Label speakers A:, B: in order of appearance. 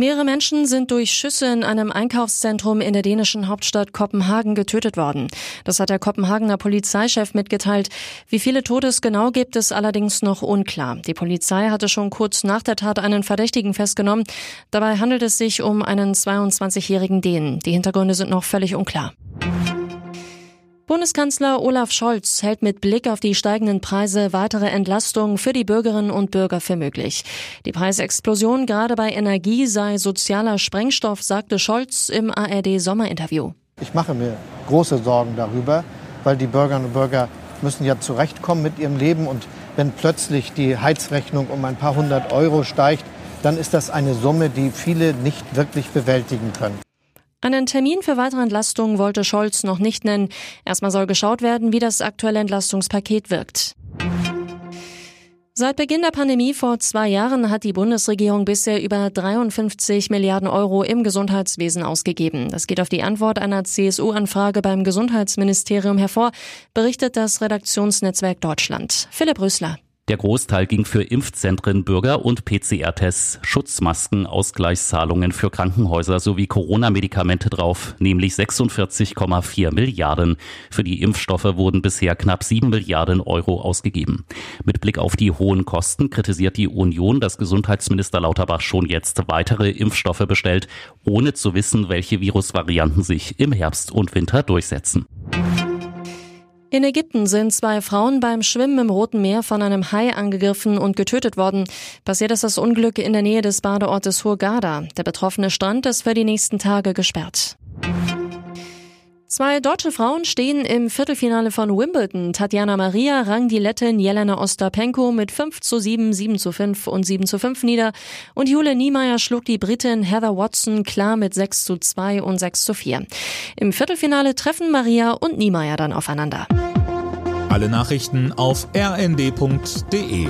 A: Mehrere Menschen sind durch Schüsse in einem Einkaufszentrum in der dänischen Hauptstadt Kopenhagen getötet worden. Das hat der Kopenhagener Polizeichef mitgeteilt. Wie viele Tote es genau gibt, ist allerdings noch unklar. Die Polizei hatte schon kurz nach der Tat einen Verdächtigen festgenommen. Dabei handelt es sich um einen 22-jährigen Dänen. Die Hintergründe sind noch völlig unklar. Bundeskanzler Olaf Scholz hält mit Blick auf die steigenden Preise weitere Entlastungen für die Bürgerinnen und Bürger für möglich. Die Preisexplosion gerade bei Energie sei sozialer Sprengstoff, sagte Scholz im ARD Sommerinterview.
B: Ich mache mir große Sorgen darüber, weil die Bürgerinnen und Bürger müssen ja zurechtkommen mit ihrem Leben und wenn plötzlich die Heizrechnung um ein paar hundert Euro steigt, dann ist das eine Summe, die viele nicht wirklich bewältigen können.
A: Einen Termin für weitere Entlastungen wollte Scholz noch nicht nennen. Erstmal soll geschaut werden, wie das aktuelle Entlastungspaket wirkt. Seit Beginn der Pandemie vor zwei Jahren hat die Bundesregierung bisher über 53 Milliarden Euro im Gesundheitswesen ausgegeben. Das geht auf die Antwort einer CSU-Anfrage beim Gesundheitsministerium hervor, berichtet das Redaktionsnetzwerk Deutschland. Philipp Rösler.
C: Der Großteil ging für Impfzentren, Bürger und PCR-Tests, Schutzmasken, Ausgleichszahlungen für Krankenhäuser sowie Corona-Medikamente drauf, nämlich 46,4 Milliarden. Für die Impfstoffe wurden bisher knapp 7 Milliarden Euro ausgegeben. Mit Blick auf die hohen Kosten kritisiert die Union, dass Gesundheitsminister Lauterbach schon jetzt weitere Impfstoffe bestellt, ohne zu wissen, welche Virusvarianten sich im Herbst und Winter durchsetzen.
A: In Ägypten sind zwei Frauen beim Schwimmen im Roten Meer von einem Hai angegriffen und getötet worden. Passiert ist das Unglück in der Nähe des Badeortes Hurghada. Der betroffene Strand ist für die nächsten Tage gesperrt. Zwei deutsche Frauen stehen im Viertelfinale von Wimbledon. Tatjana Maria rang die Lettin Jelena Ostapenko mit 5 zu 7, 7 zu 5 und 7 zu 5 nieder. Und Jule Niemeyer schlug die Britin Heather Watson klar mit 6 zu 2 und 6 zu 4. Im Viertelfinale treffen Maria und Niemeyer dann aufeinander.
D: Alle Nachrichten auf rnd.de